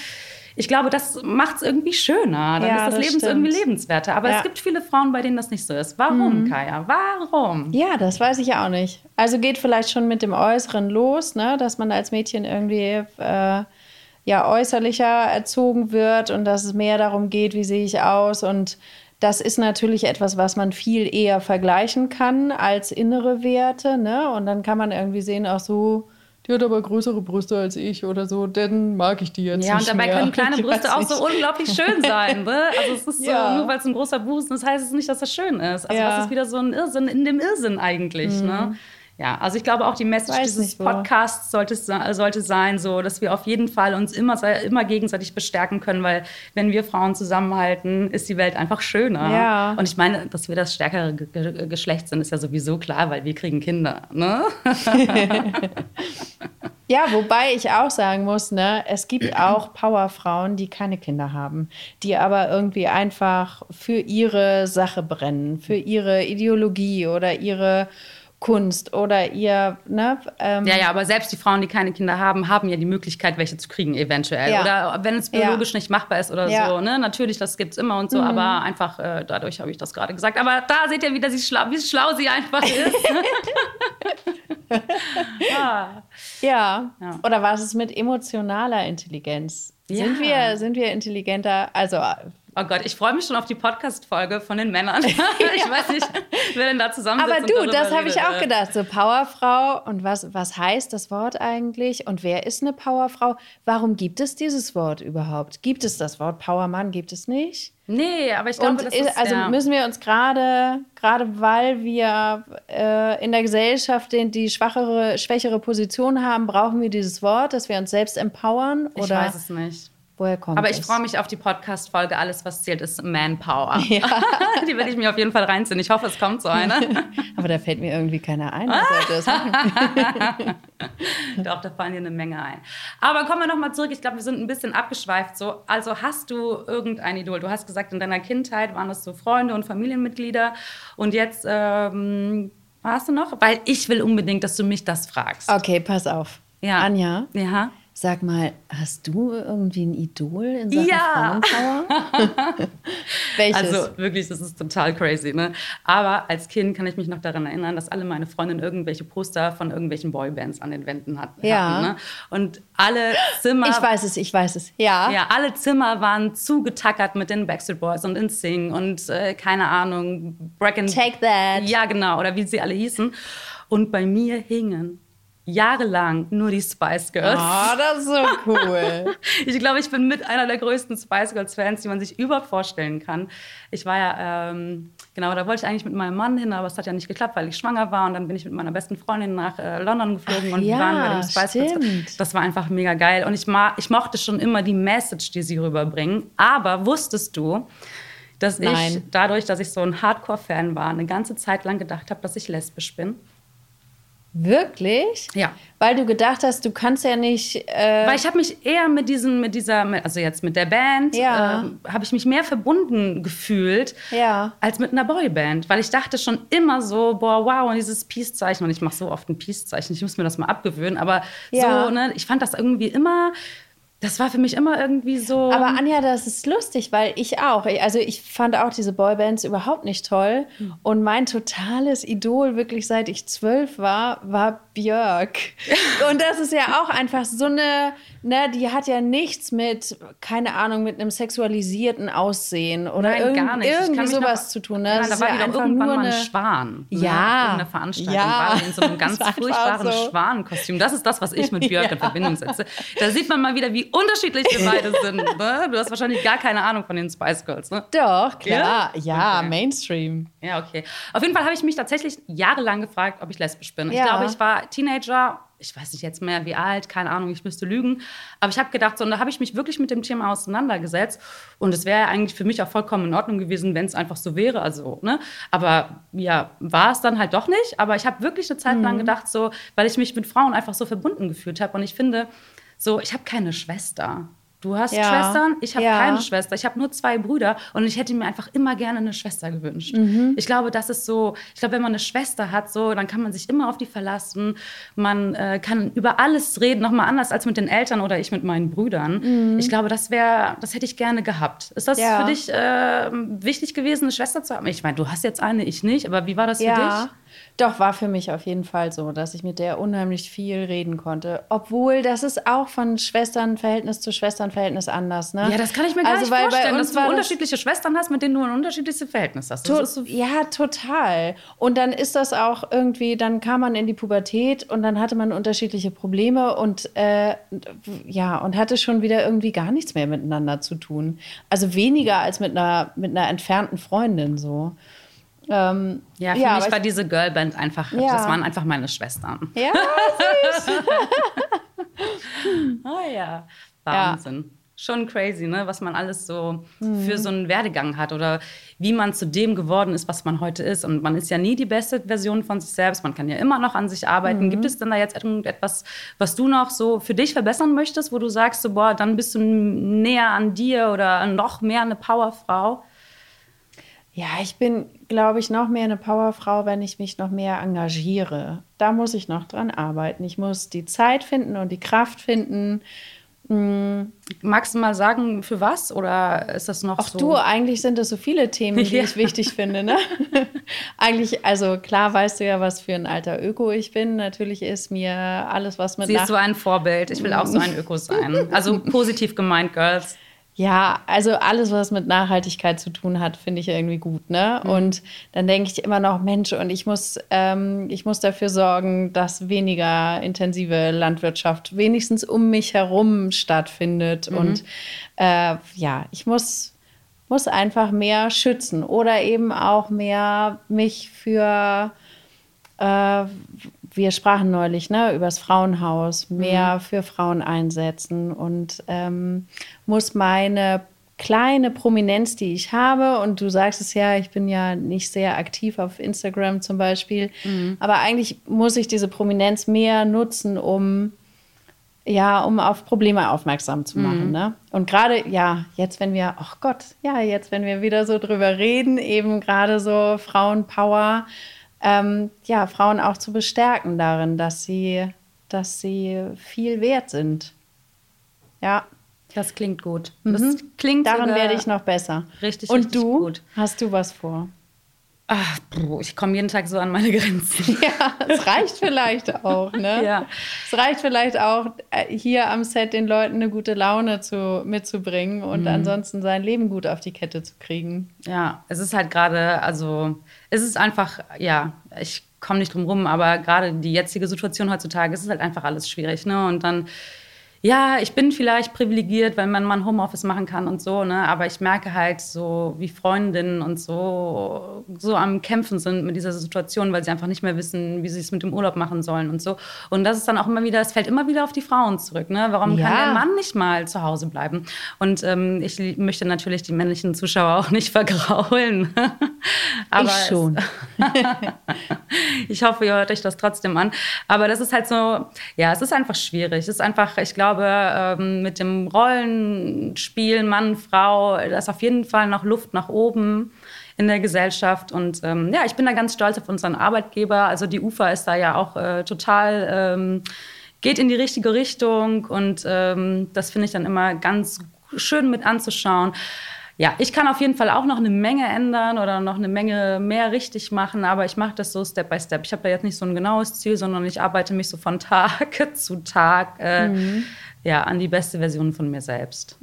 ich glaube, das macht es irgendwie schöner. Dann ja, ist das, das Leben irgendwie lebenswerter. Aber ja. es gibt viele Frauen, bei denen das nicht so ist. Warum, mhm. Kaya? Warum? Ja, das weiß ich auch nicht. Also geht vielleicht schon mit dem Äußeren los, ne? dass man als Mädchen irgendwie äh, ja äußerlicher erzogen wird und dass es mehr darum geht, wie sehe ich aus und das ist natürlich etwas, was man viel eher vergleichen kann als innere Werte. Ne? Und dann kann man irgendwie sehen, auch so, die hat aber größere Brüste als ich oder so, dann mag ich die jetzt. Ja, und dabei mehr. können kleine Brüste auch so unglaublich schön sein. Ne? Also es ist ja. so, nur weil es ein großer Busen ist, heißt es nicht, dass das schön ist. Also ja. das ist wieder so ein Irrsinn in dem Irrsinn eigentlich. Ne? Mhm. Ne? Ja, also ich glaube auch die Message Weiß dieses Podcasts sollte, sollte sein, so, dass wir auf jeden Fall uns immer, immer gegenseitig bestärken können, weil wenn wir Frauen zusammenhalten, ist die Welt einfach schöner. Ja. Und ich meine, dass wir das stärkere Ge Geschlecht sind, ist ja sowieso klar, weil wir kriegen Kinder. Ne? ja, wobei ich auch sagen muss, ne, es gibt auch Powerfrauen, die keine Kinder haben, die aber irgendwie einfach für ihre Sache brennen, für ihre Ideologie oder ihre Kunst oder ihr, ne? Ähm ja, ja, aber selbst die Frauen, die keine Kinder haben, haben ja die Möglichkeit, welche zu kriegen, eventuell. Ja. Oder wenn es biologisch ja. nicht machbar ist oder ja. so, ne? Natürlich, das gibt es immer und so, mhm. aber einfach, äh, dadurch habe ich das gerade gesagt. Aber da seht ihr wieder, wie schlau, wie schlau sie einfach ist. ah. ja. Oder was ist mit emotionaler Intelligenz? Sind, wir, sind wir intelligenter? Also Oh Gott, ich freue mich schon auf die Podcast-Folge von den Männern. ich weiß nicht, wer denn da zusammen Aber du, das habe ich auch gedacht. So Powerfrau und was, was heißt das Wort eigentlich? Und wer ist eine Powerfrau? Warum gibt es dieses Wort überhaupt? Gibt es das Wort Powermann? Gibt es nicht? Nee, aber ich glaube, das ist, also ja. müssen wir uns gerade, gerade weil wir äh, in der Gesellschaft den, die schwachere, schwächere Position haben, brauchen wir dieses Wort, dass wir uns selbst empowern? Oder? Ich weiß es nicht. Woher kommt Aber ich freue mich auf die Podcast-Folge. Alles, was zählt, ist Manpower. Ja. die werde ich mir auf jeden Fall reinziehen. Ich hoffe, es kommt so eine. Aber da fällt mir irgendwie keiner ein. das Doch, da fallen dir eine Menge ein. Aber kommen wir nochmal zurück. Ich glaube, wir sind ein bisschen abgeschweift. So. Also hast du irgendein Idol? Du hast gesagt, in deiner Kindheit waren das so Freunde und Familienmitglieder. Und jetzt ähm, hast du noch? Weil ich will unbedingt, dass du mich das fragst. Okay, pass auf. Ja. Anja. Ja Sag mal, hast du irgendwie ein Idol in Sachen Ja. Frauenpower? Welches? Also wirklich, das ist total crazy. Ne? Aber als Kind kann ich mich noch daran erinnern, dass alle meine Freundinnen irgendwelche Poster von irgendwelchen Boybands an den Wänden hatten. Ja. ne? Und alle Zimmer. ich weiß es, ich weiß es. Ja. Ja, alle Zimmer waren zugetackert mit den Backstreet Boys und InSing und äh, keine Ahnung, Break and Take that. Ja, genau, oder wie sie alle hießen. Und bei mir hingen jahrelang nur die Spice Girls. Oh, das ist so cool. Ich glaube, ich bin mit einer der größten Spice Girls Fans, die man sich überhaupt vorstellen kann. Ich war ja, ähm, genau, da wollte ich eigentlich mit meinem Mann hin, aber es hat ja nicht geklappt, weil ich schwanger war. Und dann bin ich mit meiner besten Freundin nach äh, London geflogen Ach und wir ja, waren bei dem Spice Girls. stimmt. Das war einfach mega geil. Und ich, ma ich mochte schon immer die Message, die sie rüberbringen. Aber wusstest du, dass ich Nein. dadurch, dass ich so ein Hardcore-Fan war, eine ganze Zeit lang gedacht habe, dass ich lesbisch bin? Wirklich? Ja. Weil du gedacht hast, du kannst ja nicht. Äh, Weil ich habe mich eher mit diesen, mit dieser, also jetzt mit der Band, Ja. ähm, habe ich mich mehr verbunden gefühlt Ja. als mit einer Boyband. Weil ich dachte schon immer so, boah, wow, und dieses Peace-Zeichen. Und ich mache so oft ein Peace-Zeichen, ich muss mir das mal abgewöhnen. Aber Ja. so, ne, ich fand das irgendwie immer, das war für mich immer irgendwie so. Aber Anja, das ist lustig, weil ich auch. Also ich fand auch diese Boybands überhaupt nicht toll. Hm. Und mein totales Idol, wirklich seit ich zwölf war, war Björk. Und das ist ja auch einfach so eine, ne, die hat ja nichts mit, keine Ahnung, mit einem sexualisierten Aussehen oder Nein, irgend, gar nicht. Irgendwie sowas noch, zu tun. Ne? Ja, da war ja die doch irgendwann mal ein Schwan. Ne? Ja. Irgendeine Veranstaltung Ja. war in so einem ganz furchtbaren so. Schwanenkostüm. Das ist das, was ich mit Björk in Ja. Verbindung setze. Da sieht man mal wieder, wie unterschiedlich wir beide sind. Ne? Du hast wahrscheinlich gar keine Ahnung von den Spice Girls. Ne? Doch, klar. Ja? Ja, Okay. Mainstream. Ja, okay. Auf jeden Fall habe ich mich tatsächlich jahrelang gefragt, ob ich lesbisch bin. Ich Ja. glaube, ich war Teenager, ich weiß nicht jetzt mehr wie alt, keine Ahnung, ich müsste lügen. Aber ich habe gedacht, so, und da habe ich mich wirklich mit dem Thema auseinandergesetzt. Und es wäre ja eigentlich für mich auch vollkommen in Ordnung gewesen, wenn es einfach so wäre. Also, ne? Aber ja, war es dann halt doch nicht. Aber ich habe wirklich eine Zeit Mhm. lang gedacht, so, weil ich mich mit Frauen einfach so verbunden gefühlt habe. Und ich finde, so, ich habe keine Schwester. Du hast Ja. Schwestern, ich habe Ja. keine Schwester. Ich habe nur zwei Brüder und ich hätte mir einfach immer gerne eine Schwester gewünscht. Mhm. Ich glaube, das ist so, ich glaube, wenn man eine Schwester hat, so, dann kann man sich immer auf die verlassen. Man äh, kann über alles reden, nochmal anders als mit den Eltern oder ich mit meinen Brüdern. Ich glaube, das wäre, das hätte ich gerne gehabt. Ist das Mhm. Ja. für dich äh, wichtig gewesen, eine Schwester zu haben? Ich meine, du hast jetzt eine, ich nicht, aber wie war das für dich? Doch, war für mich auf jeden Fall so, dass ich mit der unheimlich viel reden konnte. Obwohl, das ist auch von Schwesternverhältnis zu Schwesternverhältnis anders, ne? Ja, das kann ich mir gar Also, nicht vorstellen, dass du unterschiedliche Schwestern hast, mit denen du ein unterschiedliches Verhältnis hast. To so ja, total. Und dann ist das auch irgendwie, dann kam man in die Pubertät und dann hatte man unterschiedliche Probleme und äh, ja, und hatte schon wieder irgendwie gar nichts mehr miteinander zu tun. Also weniger als mit einer, mit einer entfernten Freundin so. Ähm, Ja, für aber mich ich- war diese Girlband einfach, Ja. das waren einfach meine Schwestern. ja, Oh ja, Wahnsinn. Schon crazy, ne? was man alles so Mhm. für so einen Werdegang hat oder wie man zu dem geworden ist, was man heute ist. Und man ist ja nie die beste Version von sich selbst. Man kann ja immer noch an sich arbeiten. Mhm. Gibt es denn da jetzt irgendetwas, was du noch so für dich verbessern möchtest, wo du sagst, so, boah, dann bist du näher an dir oder noch mehr eine Powerfrau? Ja, ich bin, glaube ich, noch mehr eine Powerfrau, wenn ich mich noch mehr engagiere. Da muss ich noch dran arbeiten. Ich muss die Zeit finden und die Kraft finden. Magst du mal sagen, für was? Oder ist das noch Auch so? du, eigentlich sind es so viele Themen, die Ja. ich wichtig finde. Ne? eigentlich, also klar weißt du ja, was für ein alter Öko ich bin. Natürlich ist mir alles, was mit Sie ist so ein Vorbild. Ich will auch so ein Öko sein. Also positiv gemeint, Girls. Ja, also alles, was mit Nachhaltigkeit zu tun hat, finde ich irgendwie gut, ne? Und dann denke ich immer noch, Mensch, und ich muss, ähm, ich muss dafür sorgen, dass weniger intensive Landwirtschaft wenigstens um mich herum stattfindet. Und äh, ja, ich muss, muss einfach mehr schützen oder eben auch mehr mich für wir sprachen neulich ne, über das Frauenhaus, mehr für Frauen einsetzen und ähm, muss meine kleine Prominenz, die ich habe, und du sagst es ja, ich bin ja nicht sehr aktiv auf Instagram zum Beispiel, aber eigentlich muss ich diese Prominenz mehr nutzen, um ja, um auf Probleme aufmerksam zu machen. Ne? Und gerade, ja, jetzt, wenn wir, ach Gott, ja, jetzt, wenn wir wieder so drüber reden, eben gerade so Frauenpower, ähm, ja, Frauen auch zu bestärken darin, dass sie, dass sie viel wert sind. Ja. Das klingt gut. Das klingt Daran werde ich noch besser. richtig, Und richtig du? gut. Hast du was vor? Ach, ich komme jeden Tag so an meine Grenzen. Ja, es reicht vielleicht auch, ne? Ja. Es reicht vielleicht auch, äh, hier am Set den Leuten eine gute Laune zu, mitzubringen und Mhm. ansonsten sein Leben gut auf die Kette zu kriegen. Ja, es ist halt gerade, also es ist einfach, ja, ich komme nicht drum rum, aber gerade die jetzige Situation heutzutage, es ist halt einfach alles schwierig, ne? Und dann, ja, ich bin vielleicht privilegiert, wenn man mal ein Homeoffice machen kann und so, ne? Aber ich merke halt so, wie Freundinnen und so, so am Kämpfen sind mit dieser Situation, weil sie einfach nicht mehr wissen, wie sie es mit dem Urlaub machen sollen und so. Und das ist dann auch immer wieder, es fällt immer wieder auf die Frauen zurück, ne? Warum Ja. kann der Mann nicht mal zu Hause bleiben? Und ähm, ich möchte natürlich die männlichen Zuschauer auch nicht vergraulen. Aber ich schon. ich hoffe, ihr hört euch das trotzdem an. Aber das ist halt so, ja, es ist einfach schwierig. Es ist einfach, ich glaube, ähm, mit dem Rollenspiel Mann, Frau, da ist auf jeden Fall noch Luft nach oben in der Gesellschaft. Und ähm, ja, ich bin da ganz stolz auf unseren Arbeitgeber. Also die UFA ist da ja auch äh, total, ähm, geht in die richtige Richtung. Und das finde ich dann immer ganz schön mit anzuschauen. Ja, ich kann auf jeden Fall auch noch eine Menge ändern oder noch eine Menge mehr richtig machen, aber ich mache das so Step by Step. Ich habe da jetzt nicht so ein genaues Ziel, sondern ich arbeite mich so von Tag zu Tag äh, ja, an die beste Version von mir selbst.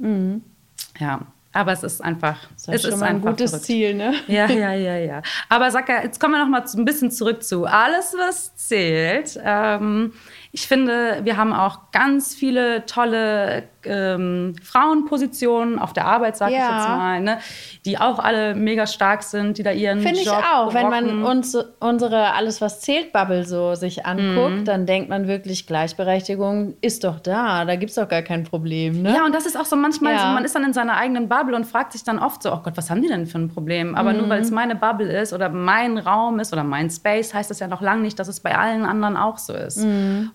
Ja, aber es ist einfach, Das ist es schon ist mal ein gutes verrückt. Ziel, ne? Ja, ja, ja, ja. Aber sag ja, jetzt kommen wir noch mal ein bisschen zurück zu alles, was zählt. Ähm, ich finde, wir haben auch ganz viele tolle ähm, Frauenpositionen auf der Arbeit, sag ich Ja. jetzt mal, ne? die auch alle mega stark sind, die da ihren Finde ich auch. Wenn man rocken. uns unsere Alles, was zählt Bubble so sich anguckt, dann denkt man wirklich, Gleichberechtigung ist doch da. Da gibt es doch gar kein Problem. Ne? Ja, und das ist auch so manchmal, Ja. so, man ist dann in seiner eigenen Bubble und fragt sich dann oft so, oh Gott, was haben die denn für ein Problem? Aber nur weil es meine Bubble ist oder mein Raum ist oder mein Space, heißt das ja noch lange nicht, dass es bei allen anderen auch so ist.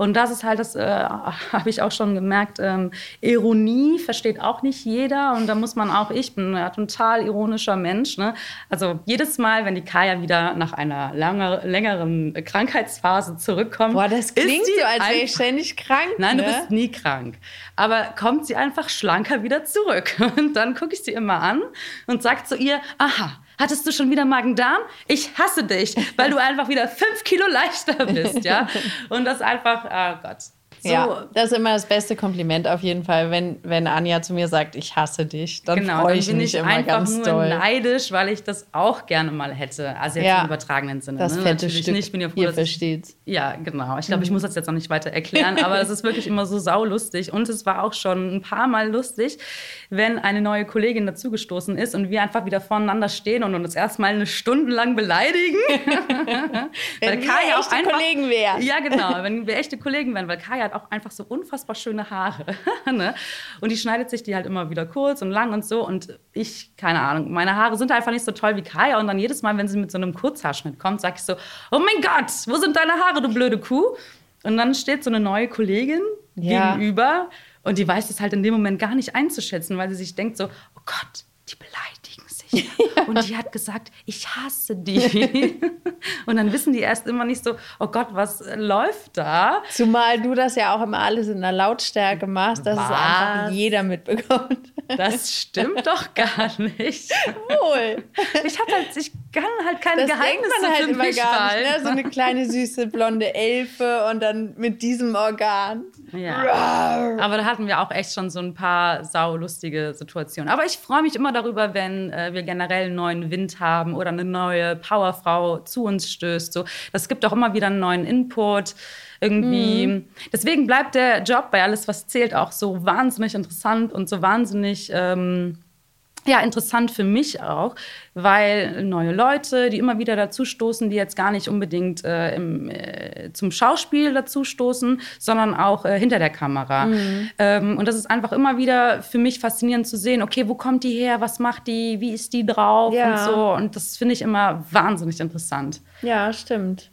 Und das ist halt, das äh, habe ich auch schon gemerkt, ähm, Ironie versteht auch nicht jeder und da muss man auch, ich bin ein total ironischer Mensch. Ne? Also jedes Mal, wenn die Kaya wieder nach einer lange, längeren Krankheitsphase zurückkommt, Boah, das klingt so, als wäre ich ständig krank. Nein, ne? du bist nie krank. Aber kommt sie einfach schlanker wieder zurück. Und dann gucke ich sie immer an und sage zu ihr, aha, hattest du schon wieder Magen-Darm? Ich hasse dich, weil du einfach wieder fünf Kilo leichter bist, ja? Und das einfach, oh Gott. So, Ja, das ist immer das beste Kompliment auf jeden Fall, wenn, wenn Anja zu mir sagt, ich hasse dich. Dann genau, freue ich bin mich ich immer einfach ganz nur doll. neidisch, weil ich das auch gerne mal hätte. Also jetzt Ja. im übertragenen Sinne. Das ne? fette Natürlich Stück, nicht. Ich bin ja froh, ihr versteht's. Ja, genau. Ich glaube, ich muss das jetzt noch nicht weiter erklären, aber es ist wirklich immer so saulustig. Und es war auch schon ein paar Mal lustig, wenn eine neue Kollegin dazugestoßen ist und wir einfach wieder voneinander stehen und uns erstmal eine Stunde lang beleidigen. Wenn wir echte Kollegen wären. Ja, genau. Wenn wir echte Kollegen wären, weil Kaya hat auch einfach so unfassbar schöne Haare. ne? Und die schneidet sich die halt immer wieder kurz und lang und so. Und ich, keine Ahnung, meine Haare sind einfach nicht so toll wie Kaya. Und dann jedes Mal, wenn sie mit so einem Kurzhaarschnitt kommt, sag ich so: Oh mein Gott, wo sind deine Haare, du blöde Kuh? Und dann steht so eine neue Kollegin Ja. gegenüber und die weiß das halt in dem Moment gar nicht einzuschätzen, weil sie sich denkt so: Oh Gott, die beleidigen sich. Und die hat gesagt, ich hasse die. Und dann wissen die erst immer nicht so, oh Gott, was läuft da? Zumal du das ja auch immer alles in einer Lautstärke machst, dass es Was? einfach jeder mitbekommt. Das stimmt doch gar nicht. Wohl. Ich habe halt, ich kann halt keine Das denkt Geheimnisse man halt immer gar nicht. Ne? So eine kleine süße blonde Elfe und dann mit diesem Organ. Ja. Aber da hatten wir auch echt schon so ein paar saulustige Situationen. Aber ich freue mich immer darüber, wenn äh, wir generell einen neuen Wind haben oder eine neue Powerfrau zu uns stößt. So, das gibt auch immer wieder einen neuen Input. Irgendwie. Deswegen bleibt der Job bei alles, was zählt, auch so wahnsinnig interessant und so wahnsinnig. Ähm, ja, interessant für mich auch, weil neue Leute, die immer wieder dazu stoßen, die jetzt gar nicht unbedingt äh, im, äh, zum Schauspiel dazu stoßen, sondern auch äh, hinter der Kamera. Ähm, und das ist einfach immer wieder für mich faszinierend zu sehen, okay, wo kommt die her, was macht die, wie ist die drauf Ja. und so. Und das finde ich immer wahnsinnig interessant. Ja, stimmt.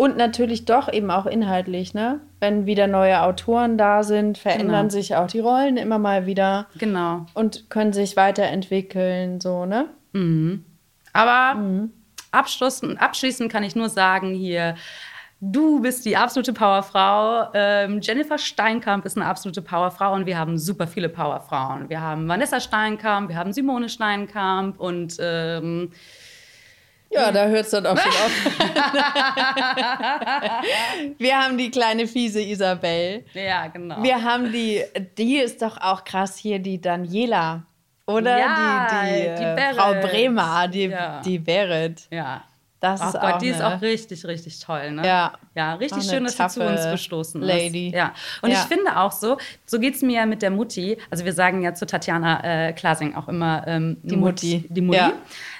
Und natürlich doch eben auch inhaltlich, ne? Wenn wieder neue Autoren da sind, verändern Genau. sich auch die Rollen immer mal wieder Genau. und können sich weiterentwickeln, so, ne? Aber abschließend, abschließend kann ich nur sagen hier, Du bist die absolute Powerfrau. Ähm, Jennifer Steinkamp ist eine absolute Powerfrau und wir haben super viele Powerfrauen. Wir haben Vanessa Steinkamp, wir haben Simone Steinkamp und ähm, ja, da hört es dann auch schon auf. wir haben die kleine fiese Isabel. Ja, genau. Wir haben die, die ist doch auch krass hier, die Daniela. Oder Ja, die, die, die äh, Berit. Frau Bremer, die, Ja. die Berit. ja. Das Oh ist Gott, auch die ist auch richtig, richtig toll, ne? Ja. Ja, richtig schön, dass sie zu uns gestoßen Lady. ist. Ja. Und Ja. ich finde auch so, so geht es mir ja mit der Mutti. Also wir sagen ja zu Tatjana äh, Klasing auch immer ähm, Die Mut- Mutti. Die Mutti. Ja.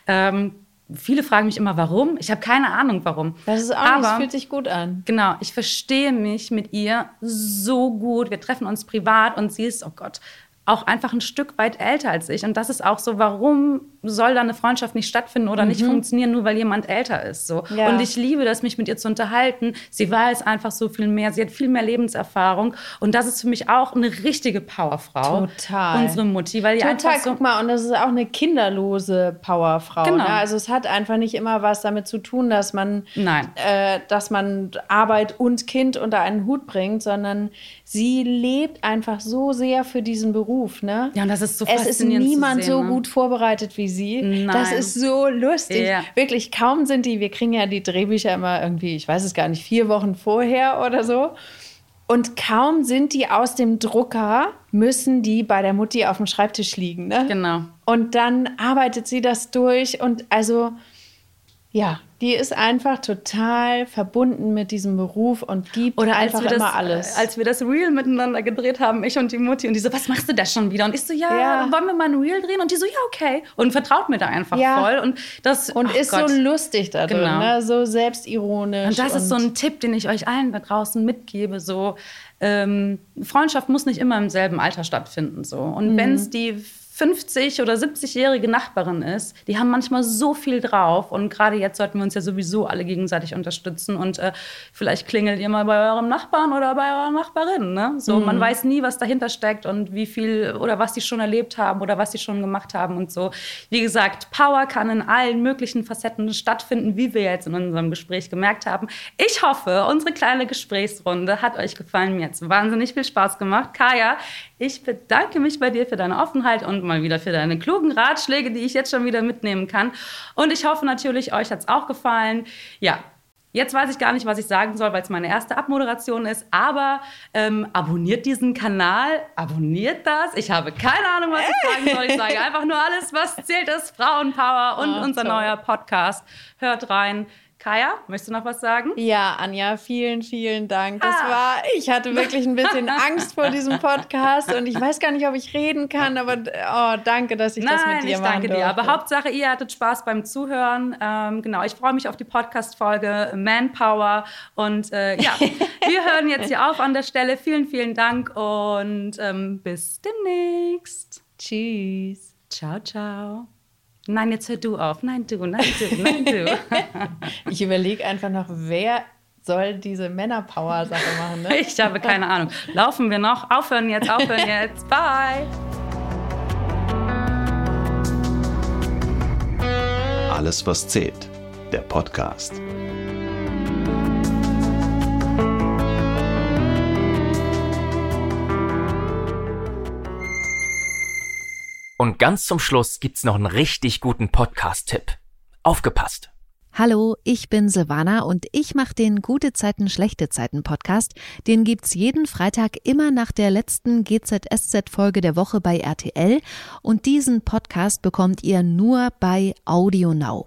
Ähm, viele fragen mich immer, warum. Ich habe keine Ahnung, warum. Das ist auch nicht, das Aber fühlt sich gut an. Genau, ich verstehe mich mit ihr so gut. Wir treffen uns privat und sie ist, oh Gott, auch einfach ein Stück weit älter als ich. Und das ist auch so, warum soll da eine Freundschaft nicht stattfinden oder nicht funktionieren, nur weil jemand älter ist? So. Mhm. Ja. Und ich liebe das, mich mit ihr zu unterhalten. Sie weiß einfach so viel mehr. Sie hat viel mehr Lebenserfahrung. Und das ist für mich auch eine richtige Powerfrau. Total. Unsere Mutti, weil die Total, einfach so. guck mal, und das ist auch eine kinderlose Powerfrau. Genau. Ne? Also es hat einfach nicht immer was damit zu tun, dass man, äh, dass man Arbeit und Kind unter einen Hut bringt, sondern sie lebt einfach so sehr für diesen Beruf. Ne? Ja, und das ist so Es ist niemand sehen, so ne? gut vorbereitet wie sie. Nein. Das ist so lustig. Ja. Wirklich, kaum sind die, wir kriegen ja die Drehbücher immer irgendwie, ich weiß es gar nicht, vier Wochen vorher oder so. Und kaum sind die aus dem Drucker, müssen die bei der Mutti auf dem Schreibtisch liegen. Ne? Genau. Und dann arbeitet sie das durch und also, ja, die ist einfach total verbunden mit diesem Beruf und gibt Oder als einfach wir, das, immer alles. als wir das Reel miteinander gedreht haben, ich und die Mutti, und die so, was machst du da schon wieder? Und ich so, ja, Ja. wollen wir mal ein Reel drehen? Und die so, ja, okay. Und vertraut mir da einfach Ja. voll. Und das und ist Gott. so lustig da drin, Genau. ne? so selbstironisch. Und das ist so ein Tipp, den ich euch allen da draußen mitgebe. So, ähm, Freundschaft muss nicht immer im selben Alter stattfinden. So. Und Mhm. wenn es die 50- oder 70-jährige Nachbarin ist, die haben manchmal so viel drauf. Und gerade jetzt sollten wir uns ja sowieso alle gegenseitig unterstützen. Und äh, vielleicht klingelt ihr mal bei eurem Nachbarn oder bei eurer Nachbarin. Ne? So, Mhm. Man weiß nie, was dahinter steckt und wie viel oder was die schon erlebt haben oder was sie schon gemacht haben und so. Wie gesagt, Power kann in allen möglichen Facetten stattfinden, wie wir jetzt in unserem Gespräch gemerkt haben. Ich hoffe, unsere kleine Gesprächsrunde hat euch gefallen. Mir hat es wahnsinnig viel Spaß gemacht. Kaya, ich bedanke mich bei dir für deine Offenheit und mal wieder für deine klugen Ratschläge, die ich jetzt schon wieder mitnehmen kann. Und ich hoffe natürlich, euch hat es auch gefallen. Ja, Jetzt weiß ich gar nicht, was ich sagen soll, weil es meine erste Abmoderation ist. Aber ähm, abonniert diesen Kanal, abonniert das. Ich habe keine Ahnung, was ich sagen soll. Ich sage einfach nur alles, was zählt, ist Frauenpower und Ah, unser toll. neuer Podcast. Hört rein. Kaya, möchtest du noch was sagen? Ja, Anja, vielen, vielen Dank. Das Ah. war, ich hatte wirklich ein bisschen Angst vor diesem Podcast und ich weiß gar nicht, ob ich reden kann, aber oh, danke, dass ich das mit Nein, dir ich danke dir. durfte. Aber Hauptsache, ihr hattet Spaß beim Zuhören. Ähm, genau, ich freue mich auf die Podcast-Folge Manpower. Und äh, ja, wir hören jetzt hier auf an der Stelle. Vielen, vielen Dank und ähm, bis demnächst. Tschüss. Ciao, ciao. Nein, jetzt hör du auf. Nein, du, nein, du, nein, du. Ich überlege einfach noch, wer soll diese Männerpower-Sache machen. Ne? Ich habe keine Ahnung. Laufen wir noch? Aufhören jetzt, aufhören jetzt. Bye. Alles, was zählt. Der Podcast. Und ganz zum Schluss gibt's noch einen richtig guten Podcast-Tipp. Aufgepasst! Hallo, ich bin Silvana und ich mache den Gute Zeiten, Schlechte Zeiten Podcast. Den gibt's jeden Freitag immer nach der letzten GZSZ-Folge der Woche bei RTL und diesen Podcast bekommt ihr nur bei Audio Now.